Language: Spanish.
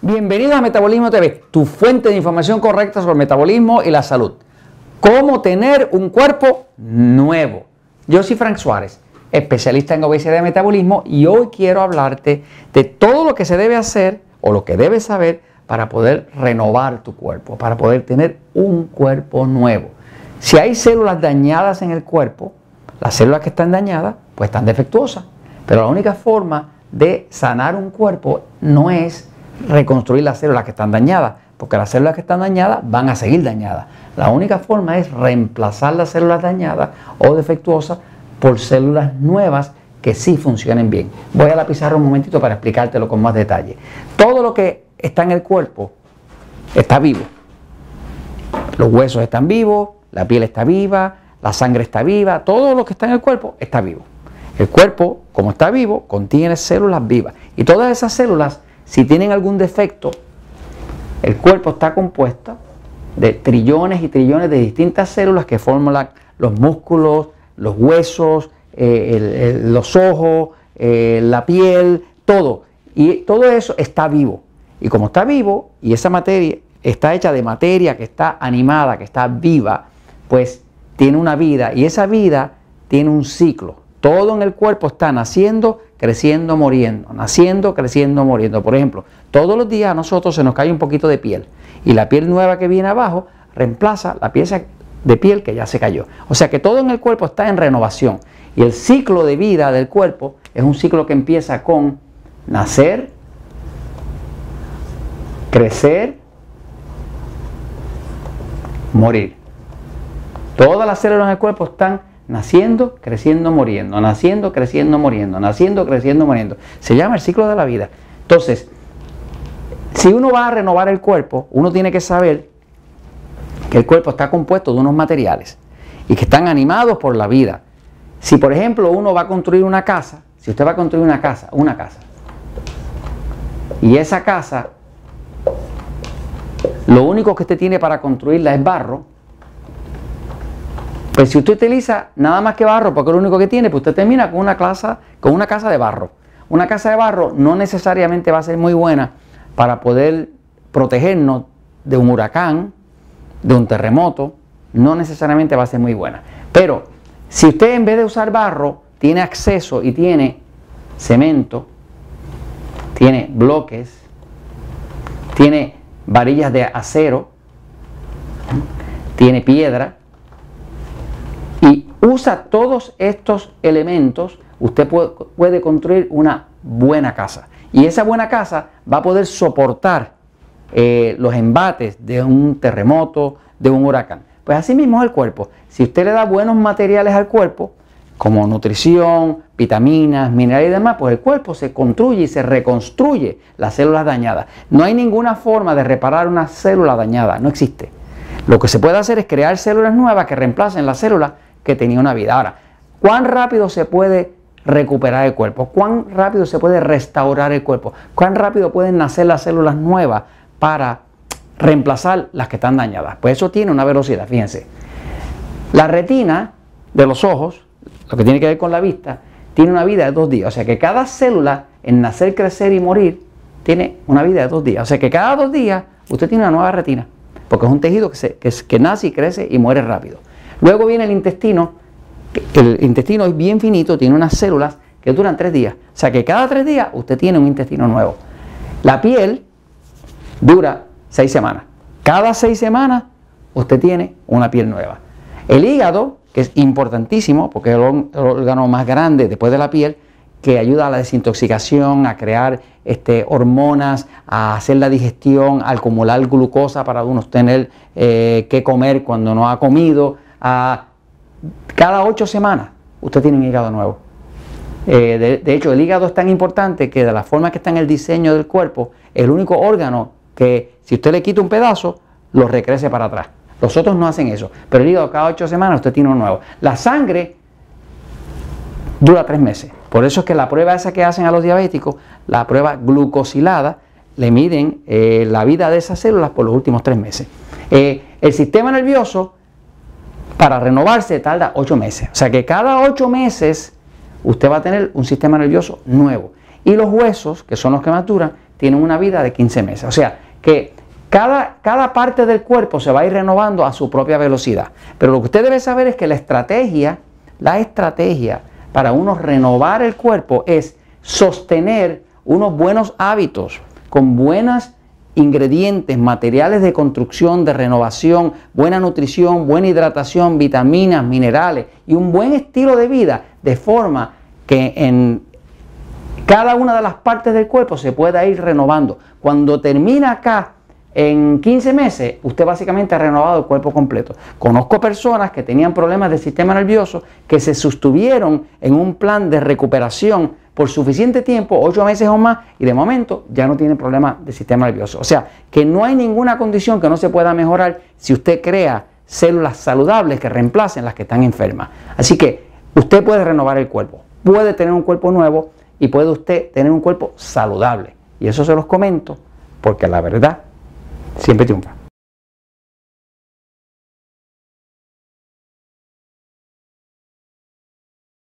Bienvenido a Metabolismo TV, tu fuente de información correcta sobre el metabolismo y la salud. Cómo tener un cuerpo nuevo. Yo soy Frank Suárez, especialista en obesidad y metabolismo, y hoy quiero hablarte de todo lo que se debe hacer o lo que debes saber para poder renovar tu cuerpo, para poder tener un cuerpo nuevo. Si hay células dañadas en el cuerpo, las células que están dañadas, pues están defectuosas. Pero la única forma de sanar un cuerpo no es reconstruir las células que están dañadas, porque las células que están dañadas van a seguir dañadas. La única forma es reemplazar las células dañadas o defectuosas por células nuevas que sí funcionen bien. Voy a la pizarra un momentito para explicártelo con más detalle. Todo lo que está en el cuerpo está vivo. Los huesos están vivos, la piel está viva, la sangre está viva, todo lo que está en el cuerpo está vivo. El cuerpo, como está vivo, contiene células vivas. Y todas esas células, si tienen algún defecto, el cuerpo está compuesto de trillones y trillones de distintas células que forman los músculos, los huesos, eh, los ojos, eh, la piel, todo. Y todo eso está vivo. Y como está vivo y esa materia está hecha de materia que está animada, que está viva, pues tiene una vida y esa vida tiene un ciclo. Todo en el cuerpo está naciendo, creciendo, muriendo, naciendo, creciendo, muriendo. Por ejemplo, todos los días a nosotros se nos cae un poquito de piel y la piel nueva que viene abajo reemplaza la pieza de piel que ya se cayó. O sea que todo en el cuerpo está en renovación y el ciclo de vida del cuerpo es un ciclo que empieza con nacer, crecer, morir. Todas las células en el cuerpo están naciendo, creciendo, muriendo, naciendo, creciendo, muriendo, naciendo, creciendo, muriendo. Se llama el ciclo de la vida. Entonces, si uno va a renovar el cuerpo, uno tiene que saber que el cuerpo está compuesto de unos materiales y que están animados por la vida. Si por ejemplo uno va a construir una casa, si usted va a construir una casa, una casa, y esa casa, lo único que usted tiene para construirla es barro, pues si usted utiliza nada más que barro, porque es lo único que tiene, pues usted termina con una, casa, con una casa de barro. Una casa de barro no necesariamente va a ser muy buena para poder protegernos de un huracán, de un terremoto, no necesariamente va a ser muy buena. Pero si usted en vez de usar barro tiene acceso y tiene cemento, tiene bloques, tiene varillas de acero, tiene piedra, usa todos estos elementos, usted puede, construir una buena casa. Y esa buena casa va a poder soportar eh, los embates de un terremoto, de un huracán. Pues así mismo es el cuerpo. Si usted le da buenos materiales al cuerpo, como nutrición, vitaminas, minerales y demás, pues el cuerpo se construye y se reconstruye las células dañadas. No hay ninguna forma de reparar una célula dañada, no existe. Lo que se puede hacer es crear células nuevas que reemplacen las células que tenía una vida. Ahora, ¿cuán rápido se puede recuperar el cuerpo? ¿Cuán rápido se puede restaurar el cuerpo? ¿Cuán rápido pueden nacer las células nuevas para reemplazar las que están dañadas? Pues eso tiene una velocidad, fíjense. La retina de los ojos, lo que tiene que ver con la vista, tiene una vida de dos días. O sea que cada célula en nacer, crecer y morir tiene una vida de dos días. O sea que cada dos días usted tiene una nueva retina, porque es un tejido que, que nace y crece y muere rápido. Luego viene el intestino. El intestino es bien finito, tiene unas células que duran tres días. O sea que cada tres días usted tiene un intestino nuevo. La piel dura seis semanas. Cada seis semanas usted tiene una piel nueva. El hígado, que es importantísimo porque es el órgano más grande después de la piel, que ayuda a la desintoxicación, a crear este, hormonas, a hacer la digestión, a acumular glucosa para uno tener eh, que comer cuando no ha comido, a cada ocho semanas usted tiene un hígado nuevo. Eh, de, hecho, el hígado es tan importante que de la forma que está en el diseño del cuerpo, el único órgano que si usted le quita un pedazo, lo recrece para atrás. Los otros no hacen eso, pero el hígado cada ocho semanas usted tiene uno nuevo. La sangre dura tres meses. Por eso es que la prueba esa que hacen a los diabéticos, la prueba glucosilada, le miden eh, la vida de esas células por los últimos tres meses. Eh, el sistema nervioso para renovarse tarda 8 meses. O sea que cada 8 meses usted va a tener un sistema nervioso nuevo. Y los huesos, que son los que más duran, tienen una vida de 15 meses. O sea, que cada, cada parte del cuerpo se va a ir renovando a su propia velocidad. Pero lo que usted debe saber es que la estrategia, la estrategia para uno renovar el cuerpo es sostener unos buenos hábitos con buenos ingredientes, materiales de construcción, de renovación, buena nutrición, buena hidratación, vitaminas, minerales y un buen estilo de vida de forma que en cada una de las partes del cuerpo se pueda ir renovando. Cuando termina acá en 15 meses, usted básicamente ha renovado el cuerpo completo. Conozco personas que tenían problemas del sistema nervioso que se sostuvieron en un plan de recuperación por suficiente tiempo, 8 meses o más, y de momento ya no tienen problemas del sistema nervioso. O sea, que no hay ninguna condición que no se pueda mejorar si usted crea células saludables que reemplacen las que están enfermas. Así que usted puede renovar el cuerpo, puede tener un cuerpo nuevo y puede usted tener un cuerpo saludable. Y eso se los comento porque la verdad siempre triunfa.